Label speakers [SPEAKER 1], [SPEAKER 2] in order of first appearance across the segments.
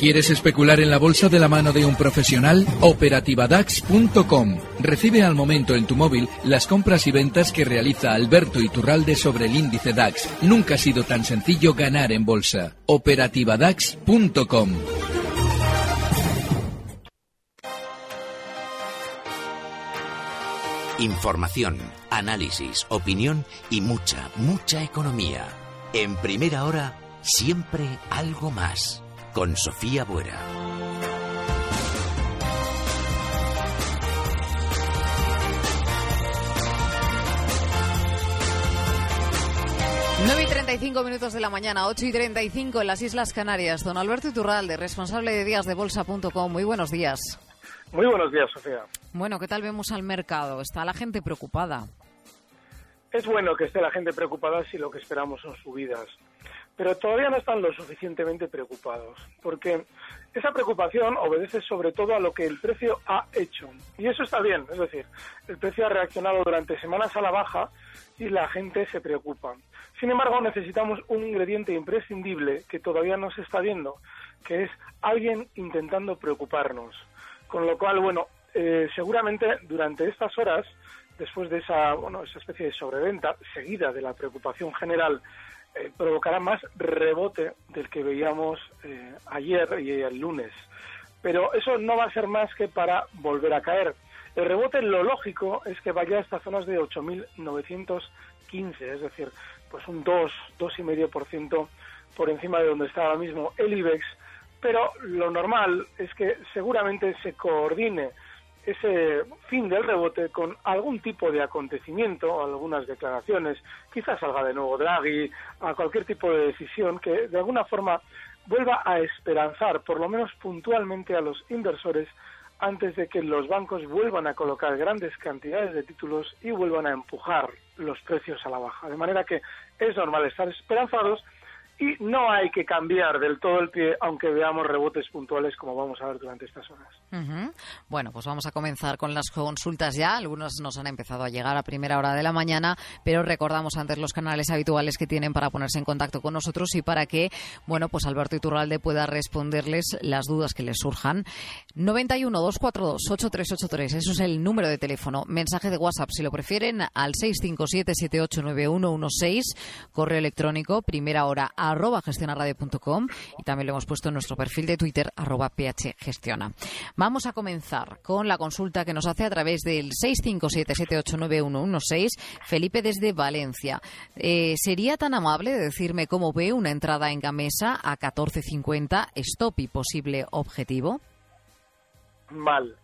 [SPEAKER 1] ¿Quieres especular en la bolsa de la mano de un profesional? Operativadax.com. Recibe al momento en tu móvil las compras y ventas que realiza Alberto Iturralde sobre el índice DAX. Nunca ha sido tan sencillo ganar en bolsa. Operativadax.com.
[SPEAKER 2] Información, análisis, opinión y mucha, mucha economía. En primera hora, siempre algo más. Con Sofía Buera.
[SPEAKER 3] Nueve y 35 minutos de la mañana, 8 y 35 en las Islas Canarias. Don Alberto Iturralde, responsable de díasdebolsa.com. Muy buenos días.
[SPEAKER 4] Muy buenos días, Sofía.
[SPEAKER 3] Bueno, ¿qué tal vemos al mercado? ¿Está la gente preocupada?
[SPEAKER 4] Es bueno que esté la gente preocupada si lo que esperamos son subidas, pero todavía no están lo suficientemente preocupados, porque esa preocupación obedece sobre todo a lo que el precio ha hecho. Y eso está bien, es decir, el precio ha reaccionado durante semanas a la baja y la gente se preocupa. Sin embargo, necesitamos un ingrediente imprescindible que todavía no se está viendo, que es alguien intentando preocuparnos. Con lo cual, bueno, eh, seguramente durante estas horas, después de esa, bueno, esa especie de sobreventa seguida de la preocupación general, eh, provocará más rebote del que veíamos eh, ayer y el lunes. Pero eso no va a ser más que para volver a caer. El rebote, lo lógico, es que vaya a estas zonas de 8.915, es decir, pues un 2, 2,5% por encima de donde está ahora mismo el IBEX, pero lo normal es que seguramente se coordine ese fin del rebote con algún tipo de acontecimiento, algunas declaraciones, quizás salga de nuevo Draghi, a cualquier tipo de decisión que de alguna forma vuelva a esperanzar, por lo menos puntualmente, a los inversores antes de que los bancos vuelvan a colocar grandes cantidades de títulos y vuelvan a empujar los precios a la baja. De manera que es normal estar esperanzados y no hay que cambiar del todo el pie, aunque veamos rebotes puntuales como vamos a ver durante estas horas.
[SPEAKER 3] Bueno, pues vamos a comenzar con las consultas ya. Algunos nos han empezado a llegar a primera hora de la mañana, pero recordamos antes los canales habituales que tienen para ponerse en contacto con nosotros y para que, bueno, pues Alberto Iturralde pueda responderles las dudas que les surjan. 91 242 8383, eso es el número de teléfono. Mensaje de WhatsApp, si lo prefieren, al 657 789116, correo electrónico, primera hora, arroba gestionaradio.com y también lo hemos puesto en nuestro perfil de Twitter, arroba phgestiona. Vamos a comenzar con la consulta que nos hace a través del 657789116 Felipe desde Valencia. Eh, ¿Sería tan amable de decirme cómo ve una entrada en Gamesa a 14.50 stop y posible objetivo?
[SPEAKER 4] Mal.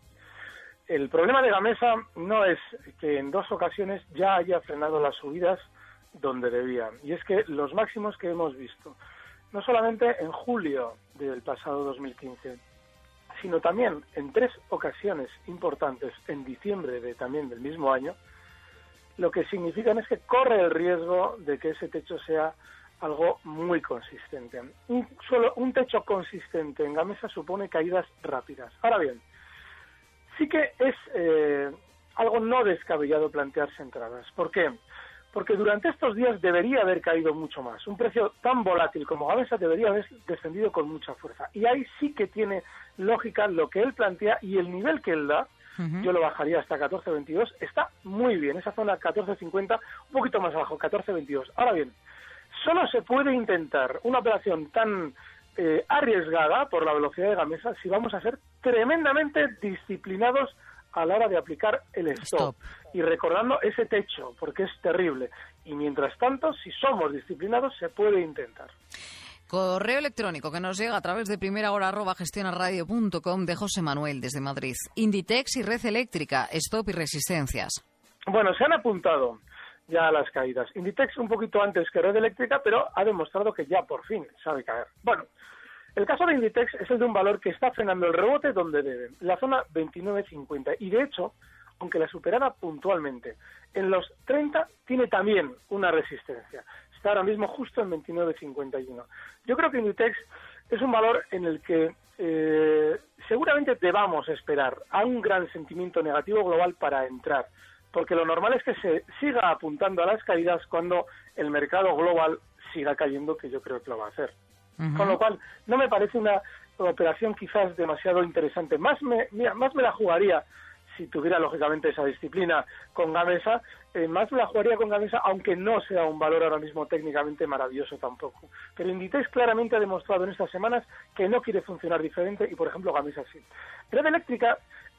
[SPEAKER 4] El problema de Gamesa no es que en dos ocasiones ya haya frenado las subidas donde debía. Y es que los máximos que hemos visto, no solamente en julio del pasado 2015, sino también en tres ocasiones importantes en diciembre de también del mismo año, lo que significan es que corre el riesgo de que ese techo sea algo muy consistente. Un, solo un techo consistente en Gamesa supone caídas rápidas. Ahora bien, sí que es eh, algo no descabellado plantearse entradas. ¿Por qué? Porque durante estos días debería haber caído mucho más. Un precio tan volátil como Gamesa debería haber descendido con mucha fuerza. Y ahí sí que tiene lógica lo que él plantea y el nivel que él da. Yo lo bajaría hasta 14.22. Está muy bien. Esa zona 14.50, un poquito más abajo, 14.22. Ahora bien, solo se puede intentar una operación tan eh, arriesgada por la velocidad de Gamesa si vamos a ser tremendamente disciplinados a la hora de aplicar el stop. Y recordando ese techo, porque es terrible. Y mientras tanto, si somos disciplinados, se puede intentar.
[SPEAKER 3] Correo electrónico que nos llega a través de primera hora arroba gestionarradio.com de José Manuel desde Madrid. Inditex y Red Eléctrica, stop y resistencias.
[SPEAKER 4] Bueno, se han apuntado ya a las caídas. Inditex un poquito antes que Red Eléctrica, pero ha demostrado que ya por fin sabe caer. Bueno, El caso de Inditex es el de un valor que está frenando el rebote donde debe, la zona 29.50. Y de hecho, aunque la superara puntualmente, en los 30 tiene también una resistencia. Está ahora mismo justo en 29.51. Yo creo que Inditex es un valor en el que eh, seguramente debamos esperar a un gran sentimiento negativo global para entrar, porque lo normal es que se siga apuntando a las caídas cuando el mercado global siga cayendo, que yo creo que lo va a hacer. Con lo cual, no me parece una operación quizás demasiado interesante. Más me, más me la jugaría si tuviera lógicamente esa disciplina con Gamesa, eh, más la jugaría con Gamesa, aunque no sea un valor ahora mismo técnicamente maravilloso tampoco. Pero Inditex claramente ha demostrado en estas semanas que no quiere funcionar diferente y, por ejemplo, Gamesa sí. Red Eléctrica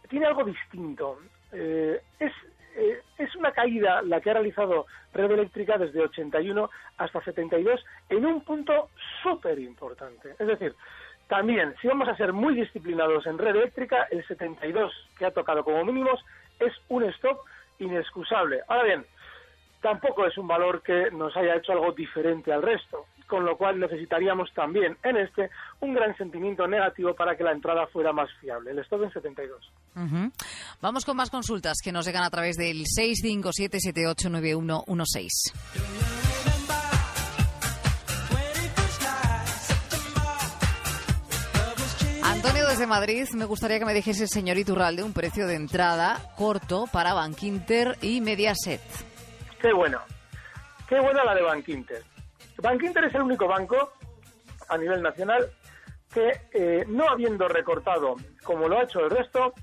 [SPEAKER 4] tiene algo distinto. Eh, es eh, es una caída la que ha realizado Red Eléctrica desde 81 hasta 72 en un punto súper importante. Es decir, también, si vamos a ser muy disciplinados en red eléctrica, el 72 que ha tocado como mínimos es un stop inexcusable. Ahora bien, tampoco es un valor que nos haya hecho algo diferente al resto, con lo cual necesitaríamos también en este un gran sentimiento negativo para que la entrada fuera más fiable. El stop en 72.
[SPEAKER 3] Vamos con más consultas que nos llegan a través del 657789116. Antonio desde Madrid, me gustaría que me dijese, señor Iturralde, un precio de entrada corto para Bankinter y Mediaset.
[SPEAKER 4] Qué bueno, qué buena la de Bankinter. Bankinter es el único banco a nivel nacional que, eh, no habiendo recortado como lo ha hecho el resto,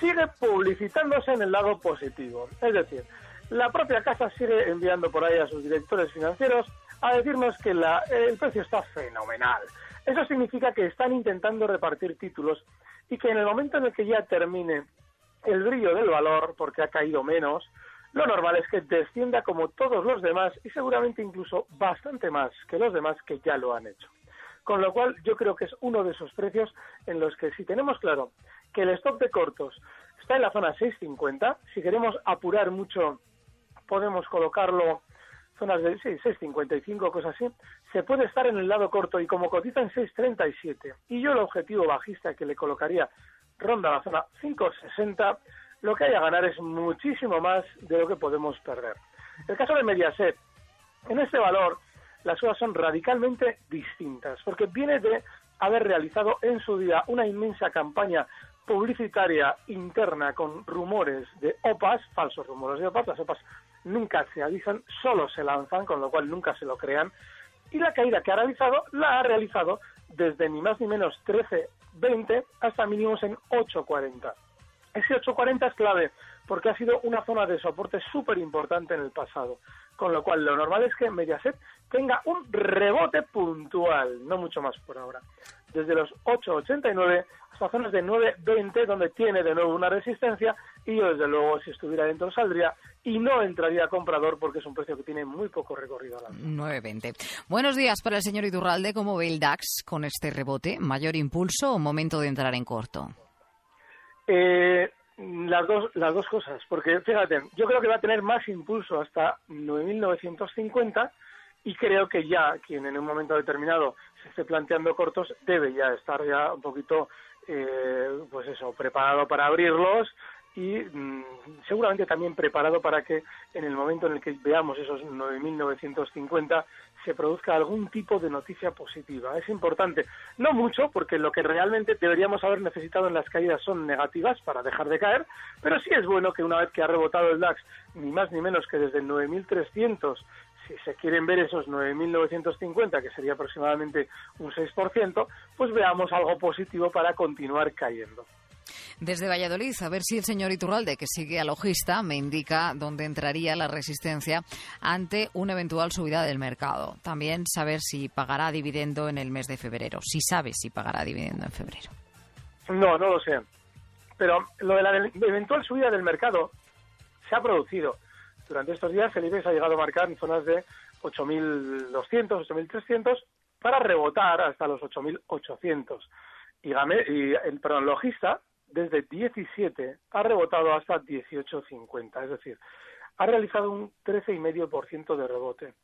[SPEAKER 4] sigue publicitándose en el lado positivo. Es decir, la propia casa sigue enviando por ahí a sus directores financieros a decirnos que el precio está fenomenal, eso significa que están intentando repartir títulos y que en el momento en el que ya termine el brillo del valor, porque ha caído menos, lo normal es que descienda como todos los demás y seguramente incluso bastante más que los demás que ya lo han hecho. Con lo cual yo creo que es uno de esos precios en los que si tenemos claro que el stock de cortos está en la zona 6.50, si queremos apurar mucho podemos colocarlo zonas de 6.55, cosas así, se puede estar en el lado corto y como cotiza en 6.37 y yo el objetivo bajista que le colocaría ronda la zona 5.60, lo que hay a ganar es muchísimo más de lo que podemos perder. El caso de Mediaset, en este valor las cosas son radicalmente distintas, porque viene de haber realizado en su día una inmensa campaña publicitaria interna con rumores de OPAS, falsos rumores de OPAS, las OPAS nunca se avisan, solo se lanzan, con lo cual nunca se lo crean, y la caída que ha realizado la ha realizado desde ni más ni menos 13.20 hasta mínimos en 8.40. Ese 8.40 es clave porque ha sido una zona de soporte súper importante en el pasado, con lo cual lo normal es que Mediaset tenga un rebote puntual, no mucho más por ahora desde los 8,89 hasta zonas de 9,20 donde tiene de nuevo una resistencia y yo desde luego si estuviera dentro saldría y no entraría comprador porque es un precio que tiene muy poco recorrido.
[SPEAKER 3] 9,20. Buenos días para el señor Iturralde. ¿Cómo ve el DAX con este rebote? ¿Mayor impulso o momento de entrar en corto?
[SPEAKER 4] Eh, las dos, las dos cosas, porque fíjate, yo creo que va a tener más impulso hasta 9.950 y creo que ya quien en un momento determinado se esté planteando cortos debe ya estar ya un poquito eh, pues eso preparado para abrirlos y mm, seguramente también preparado para que en el momento en el que veamos esos 9.950 se produzca algún tipo de noticia positiva. Es importante, no mucho, porque lo que realmente deberíamos haber necesitado en las caídas son negativas para dejar de caer, pero sí es bueno que una vez que ha rebotado el DAX, ni más ni menos que desde 9.300 si se quieren ver esos 9.950, que sería aproximadamente un 6%, pues veamos algo positivo para continuar cayendo.
[SPEAKER 3] Desde Valladolid, a ver si el señor Iturralde, que sigue a logista, me indica dónde entraría la resistencia ante una eventual subida del mercado. También saber si pagará dividendo en el mes de febrero. Si sabe si pagará dividendo en febrero.
[SPEAKER 4] No, no lo sé. Pero lo de la eventual subida del mercado se ha producido. Durante estos días el IBEX ha llegado a marcar en zonas de 8.200, 8.300 para rebotar hasta los 8.800. Y, y el perdón, logista desde 17 ha rebotado hasta 18.50, es decir, ha realizado un 13,5% de rebote.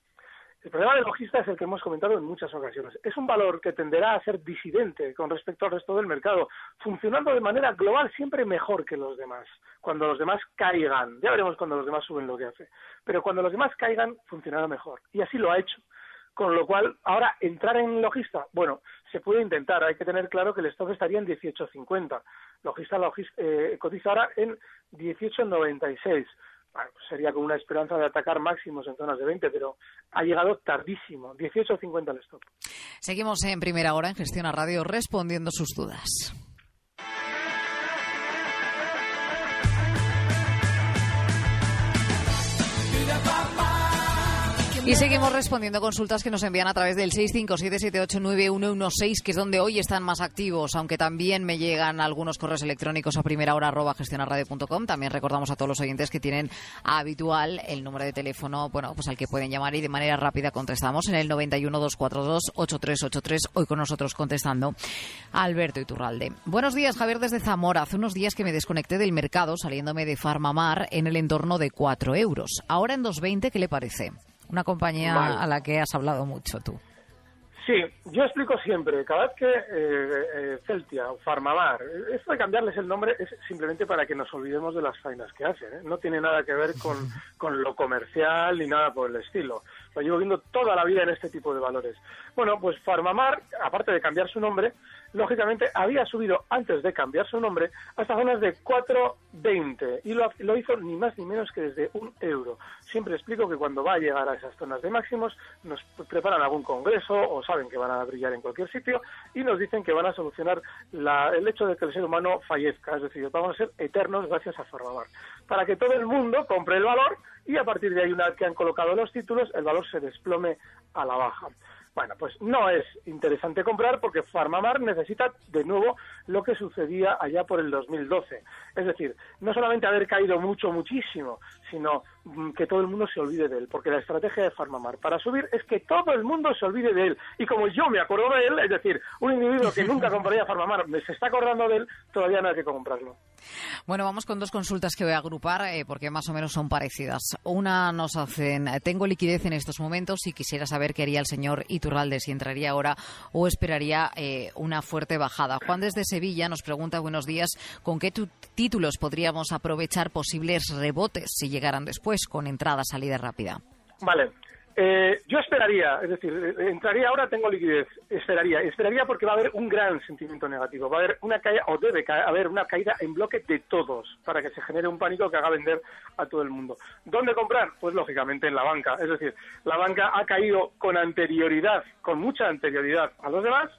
[SPEAKER 4] El problema del logista es el que hemos comentado en muchas ocasiones. Es un valor que tenderá a ser disidente con respecto al resto del mercado, funcionando de manera global siempre mejor que los demás. Cuando los demás caigan, ya veremos cuando los demás suben lo que hace, pero cuando los demás caigan funcionará mejor. Y así lo ha hecho. Con lo cual, ahora, entrar en logista, bueno, se puede intentar. Hay que tener claro que el stock estaría en 18.50. Logista, logista eh, cotiza ahora en 18.96 bueno, pues sería con una esperanza de atacar máximos en zonas de 20, pero ha llegado tardísimo, 18.50 el stop.
[SPEAKER 3] Seguimos en primera hora en Gestión a Radio respondiendo sus dudas. Y seguimos respondiendo consultas que nos envían a través del 657789116, que es donde hoy están más activos, aunque también me llegan algunos correos electrónicos a primera hora arroba gestionarradio.com. También recordamos a todos los oyentes que tienen habitual el número de teléfono, bueno, pues al que pueden llamar y de manera rápida contestamos en el 912428383. Hoy con nosotros contestando Alberto Iturralde. Buenos días, Javier desde Zamora. Hace unos días que me desconecté del mercado saliéndome de Farmamar en el entorno de 4 euros. Ahora en 2.20, ¿qué le parece? Una compañía a la que has hablado mucho tú.
[SPEAKER 4] Sí, yo explico siempre, cada vez que eh, eh, Celtia o Farmamar, esto de cambiarles el nombre es simplemente para que nos olvidemos de las faenas que hacen, ¿eh? no tiene nada que ver con, con lo comercial ni nada por el estilo. Lo llevo viendo toda la vida en este tipo de valores. Bueno, pues Farmamar, aparte de cambiar su nombre, lógicamente había subido antes de cambiar su nombre hasta zonas de 4,20 y lo, lo, hizo ni más ni menos que desde un euro. Siempre explico que cuando va a llegar a esas zonas de máximos nos preparan algún congreso o saben que van a brillar en cualquier sitio y nos dicen que van a solucionar el hecho de que el ser humano fallezca, es decir, vamos a ser eternos gracias a Farmamar, para que todo el mundo compre el valor y a partir de ahí, una vez que han colocado los títulos, el valor se desplome a la baja. Bueno, pues no es interesante comprar porque Farmamar necesita de nuevo lo que sucedía allá por el 2012. Es decir, no solamente haber caído mucho, muchísimo, sino mm, que todo el mundo se olvide de él. Porque la estrategia de Farmamar para subir es que todo el mundo se olvide de él. Y como yo me acuerdo de él, es decir, un individuo que nunca compraría Farmamar se está acordando de él, todavía no hay que comprarlo.
[SPEAKER 3] Bueno, vamos con dos consultas que voy a agrupar eh, porque más o menos son parecidas. Una nos hacen, tengo liquidez en estos momentos y quisiera saber qué haría el señor Iturralde, si entraría ahora o esperaría eh, una fuerte bajada. Juan desde Sevilla nos pregunta, buenos días, ¿con qué títulos podríamos aprovechar posibles rebotes si llegaran después con entrada, salida rápida?
[SPEAKER 4] Vale, eh, yo esperaría, es decir, eh, entraría ahora, tengo liquidez, esperaría, esperaría porque va a haber un gran sentimiento negativo, va a haber una caída, o debe haber una caída en bloque de todos, para que se genere un pánico que haga vender a todo el mundo. ¿Dónde comprar? Pues lógicamente en la banca, es decir, la banca ha caído con anterioridad, con mucha anterioridad a los demás,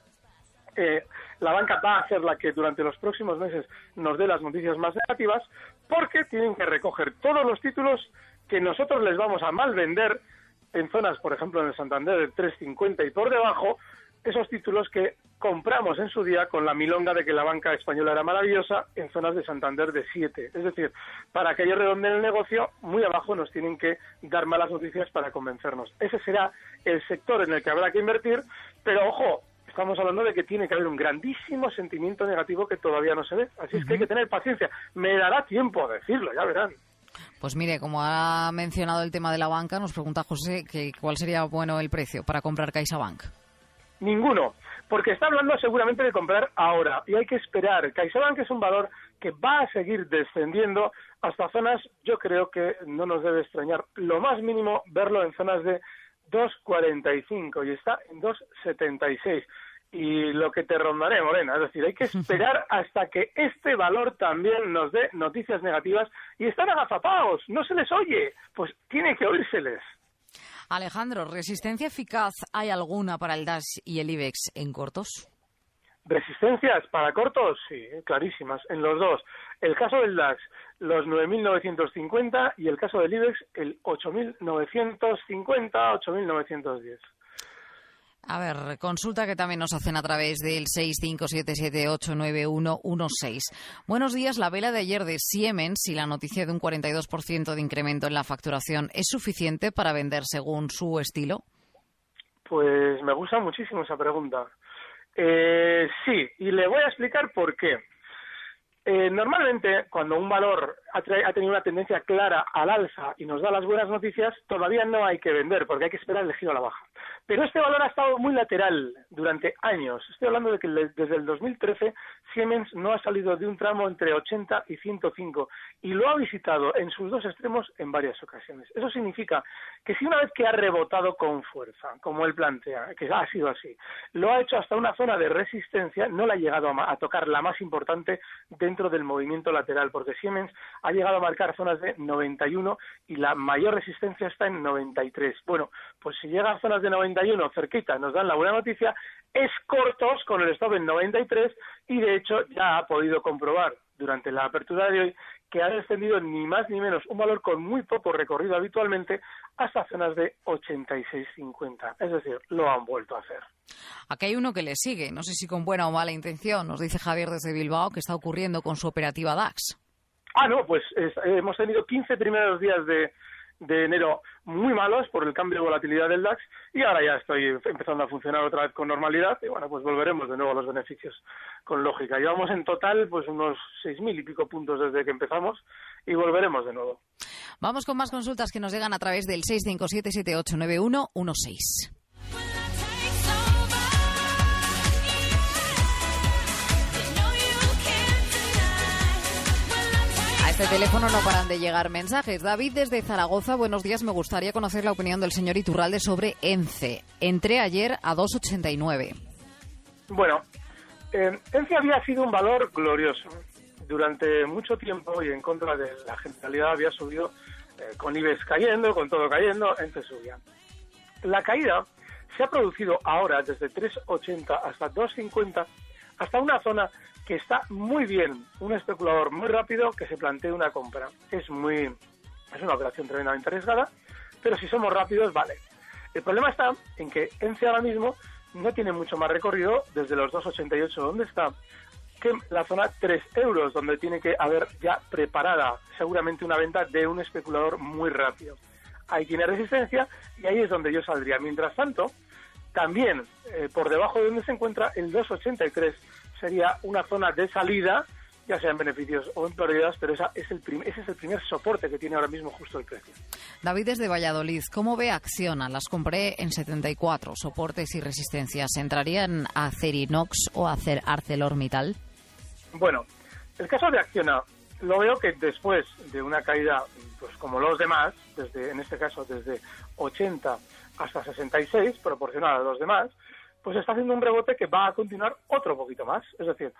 [SPEAKER 4] eh, la banca va a ser la que durante los próximos meses nos dé las noticias más negativas, porque tienen que recoger todos los títulos que nosotros les vamos a mal vender en zonas, por ejemplo, en el Santander de 3,50 y por debajo, esos títulos que compramos en su día con la milonga de que la banca española era maravillosa en zonas de Santander de 7. Es decir, para que ellos redondeen el negocio, muy abajo nos tienen que dar malas noticias para convencernos. Ese será el sector en el que habrá que invertir, pero ojo, estamos hablando de que tiene que haber un grandísimo sentimiento negativo que todavía no se ve. Así es que hay que tener paciencia. Me dará tiempo a decirlo, ya verán.
[SPEAKER 3] Pues mire, como ha mencionado el tema de la banca, nos pregunta José que cuál sería bueno el precio para comprar CaixaBank.
[SPEAKER 4] Ninguno, porque está hablando seguramente de comprar ahora y hay que esperar. CaixaBank es un valor que va a seguir descendiendo hasta zonas, yo creo que no nos debe extrañar, lo más mínimo verlo en zonas de 2,45 y está en 2,76 y lo que te rondaré, Morena. Es decir, hay que esperar hasta que este valor también nos dé noticias negativas y están agazapados, no se les oye, pues tiene que oírseles.
[SPEAKER 3] Alejandro, ¿resistencia eficaz hay alguna para el DAS y el IBEX en cortos?
[SPEAKER 4] Resistencias para cortos, sí, clarísimas, en los dos. El caso del DAX, los 9.950 y el caso del IBEX, el 8.950, 8.910.
[SPEAKER 3] A ver, consulta que también nos hacen a través del 657789116. Buenos días, la vela de ayer de Siemens y la noticia de un 42% de incremento en la facturación, ¿es suficiente para vender según su estilo?
[SPEAKER 4] Pues me gusta muchísimo esa pregunta. Eh, sí, y le voy a explicar por qué. Eh, normalmente, cuando un valor ha, tenido una tendencia clara al alza y nos da las buenas noticias, todavía no hay que vender porque hay que esperar el giro a la baja. Pero este valor ha estado muy lateral durante años. Estoy hablando de que desde el 2013 Siemens no ha salido de un tramo entre 80 y 105 y lo ha visitado en sus dos extremos en varias ocasiones. Eso significa que si una vez que ha rebotado con fuerza, como él plantea, que ha sido así, lo ha hecho hasta una zona de resistencia, no la ha llegado a, tocar la más importante dentro del movimiento lateral, porque Siemens ha llegado a marcar zonas de 91 y la mayor resistencia está en 93. Bueno, pues si llega a zonas de 91 91 cerquita nos dan la buena noticia, es cortos con el stop en 93 y de hecho ya ha podido comprobar durante la apertura de hoy que ha descendido ni más ni menos un valor con muy poco recorrido habitualmente hasta zonas de 86.50. Es decir, lo han vuelto a hacer.
[SPEAKER 3] Aquí hay uno que le sigue, no sé si con buena o mala intención, nos dice Javier desde Bilbao, que está ocurriendo con su operativa DAX.
[SPEAKER 4] Ah, no, pues hemos tenido 15 primeros días de, de enero muy malos por el cambio de volatilidad del DAX y ahora ya estoy empezando a funcionar otra vez con normalidad y bueno, pues volveremos de nuevo a los beneficios con lógica. Llevamos en total pues unos seis mil y pico puntos desde que empezamos y volveremos de nuevo.
[SPEAKER 3] Vamos con más consultas que nos llegan a través del 657789116. Teléfono no paran de llegar mensajes. David desde Zaragoza, buenos días. Me gustaría conocer la opinión del señor Iturralde sobre ENCE. Entré ayer a 2,89.
[SPEAKER 4] Bueno, eh, ENCE había sido un valor glorioso. Durante mucho tiempo y en contra de la generalidad había subido eh, con IBEX cayendo, con todo cayendo, ENCE subía. La caída se ha producido ahora desde 3,80 hasta 2,50 hasta una zona que está muy bien un especulador muy rápido que se plantee una compra. Es muy es una operación tremendamente arriesgada, pero si somos rápidos, vale. El problema está en que ENCE ahora mismo no tiene mucho más recorrido desde los 2,88 donde está que la zona 3 euros, donde tiene que haber ya preparada seguramente una venta de un especulador muy rápido. Ahí tiene resistencia y ahí es donde yo saldría. Mientras tanto, también eh, por debajo de donde se encuentra el 2,83 sería una zona de salida, ya sea en beneficios o en pérdidas, pero esa es el ese es el primer soporte que tiene ahora mismo justo el precio.
[SPEAKER 3] David desde Valladolid, ¿cómo ve Acciona? Las compré en 74, soportes y resistencias. ¿Entrarían a Acerinox o a ArcelorMittal?
[SPEAKER 4] Bueno, el caso de Acciona, lo veo que después de una caída, pues como los demás, desde en este caso desde 80 hasta 66, proporcional a los demás, pues está haciendo un rebote que va a continuar otro poquito más. Es decir,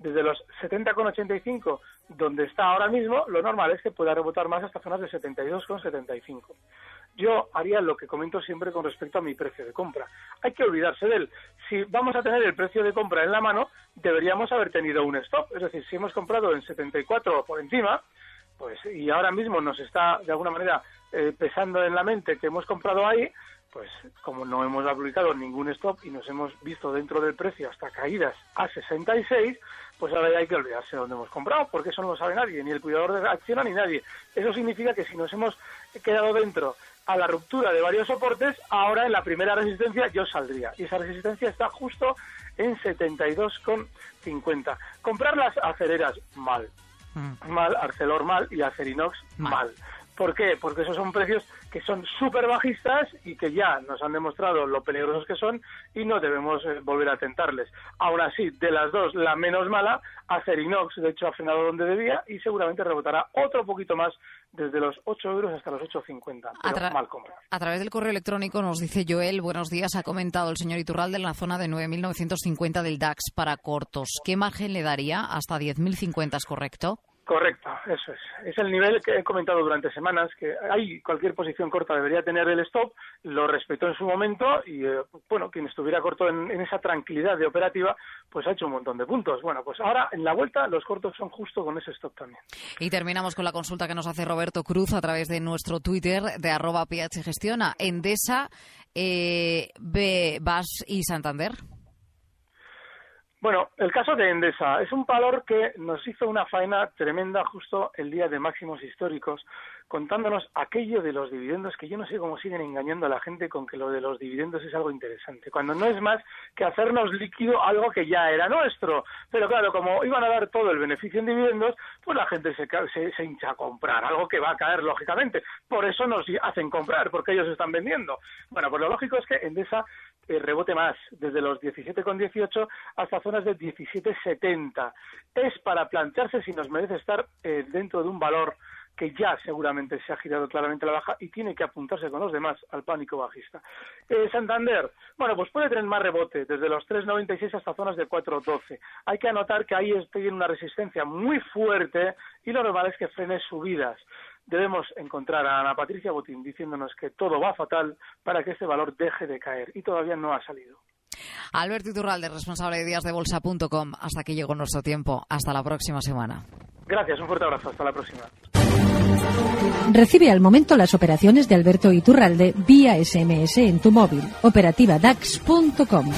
[SPEAKER 4] desde los 70,85, donde está ahora mismo, lo normal es que pueda rebotar más hasta zonas de 72,75. Yo haría lo que comento siempre con respecto a mi precio de compra. Hay que olvidarse de él. Si vamos a tener el precio de compra en la mano, deberíamos haber tenido un stop. Es decir, si hemos comprado en 74 o por encima, pues y ahora mismo nos está de alguna manera eh, pesando en la mente que hemos comprado ahí, pues como no hemos aplicado ningún stop y nos hemos visto dentro del precio hasta caídas a 66, pues ahora ya hay que olvidarse de dónde hemos comprado, porque eso no lo sabe nadie, ni el cuidador de acción ni nadie. Eso significa que si nos hemos quedado dentro a la ruptura de varios soportes, ahora en la primera resistencia yo saldría. Y esa resistencia está justo en 72,50. Comprar las acereras, mal. Mm. Mal, Arcelor mal y Acerinox mal. ¿Por qué? Porque esos son precios que son súper bajistas y que ya nos han demostrado lo peligrosos que son y no debemos eh, volver a tentarles. Ahora sí, de las dos, la menos mala, Acerinox, de hecho, ha frenado donde debía y seguramente rebotará otro poquito más desde los 8 euros hasta los 8,50. Pero mal comprar.
[SPEAKER 3] A través del correo electrónico nos dice Joel, buenos días, ha comentado el señor Iturralde en la zona de 9.950 del DAX para cortos. ¿Qué margen le daría? ¿Hasta 10.050 es correcto?
[SPEAKER 4] Correcto, eso es. Es el nivel que he comentado durante semanas, que hay cualquier posición corta debería tener el stop, lo respetó en su momento y, eh, bueno, quien estuviera corto en, esa tranquilidad de operativa, pues ha hecho un montón de puntos. Bueno, pues ahora en la vuelta los cortos son justo con ese stop también.
[SPEAKER 3] Y terminamos con la consulta que nos hace Roberto Cruz a través de nuestro Twitter de arroba phgestiona. Endesa, eh, y Santander.
[SPEAKER 4] Bueno, el caso de Endesa es un valor que nos hizo una faena tremenda justo el día de máximos históricos, contándonos aquello de los dividendos, que yo no sé cómo siguen engañando a la gente con que lo de los dividendos es algo interesante, cuando no es más que hacernos líquido algo que ya era nuestro. Pero claro, como iban a dar todo el beneficio en dividendos, pues la gente se, se, hincha a comprar, algo que va a caer lógicamente. Por eso nos hacen comprar, porque ellos están vendiendo. Bueno, pues lo lógico es que Endesa rebote más, desde los 17,18 hasta zonas de 17,70. Es para plantearse si nos merece estar eh, dentro de un valor que ya seguramente se ha girado claramente la baja y tiene que apuntarse con los demás al pánico bajista. Eh, Santander, bueno, pues puede tener más rebote, desde los 3,96 hasta zonas de 4,12. Hay que anotar que ahí tiene una resistencia muy fuerte y lo normal es que frene subidas debemos encontrar a Ana Patricia Botín diciéndonos que todo va fatal para que ese valor deje de caer y todavía no ha salido.
[SPEAKER 3] Alberto Iturralde, responsable de díasdebolsa.com. Hasta aquí llegó nuestro tiempo. Hasta la próxima semana.
[SPEAKER 4] Gracias, un fuerte abrazo. Hasta la próxima.
[SPEAKER 5] Recibe al momento las operaciones de Alberto Iturralde vía SMS en tu móvil. Operativa DAX.com.